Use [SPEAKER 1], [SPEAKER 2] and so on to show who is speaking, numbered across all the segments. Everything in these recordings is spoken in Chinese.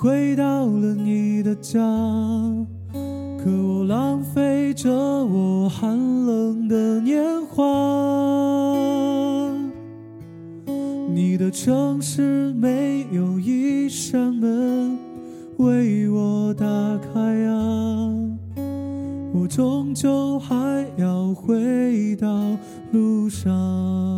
[SPEAKER 1] 回到了你的家。可我浪费着我寒冷的年华，你的城市没有一扇门为我打开啊，我终究还要回到路上。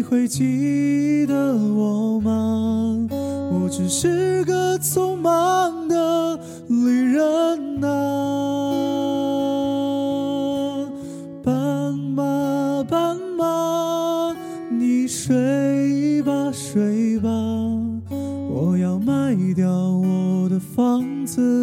[SPEAKER 1] 你会记得我吗我只是个匆忙的旅人啊斑马斑马你睡吧睡吧我要卖掉我的房子。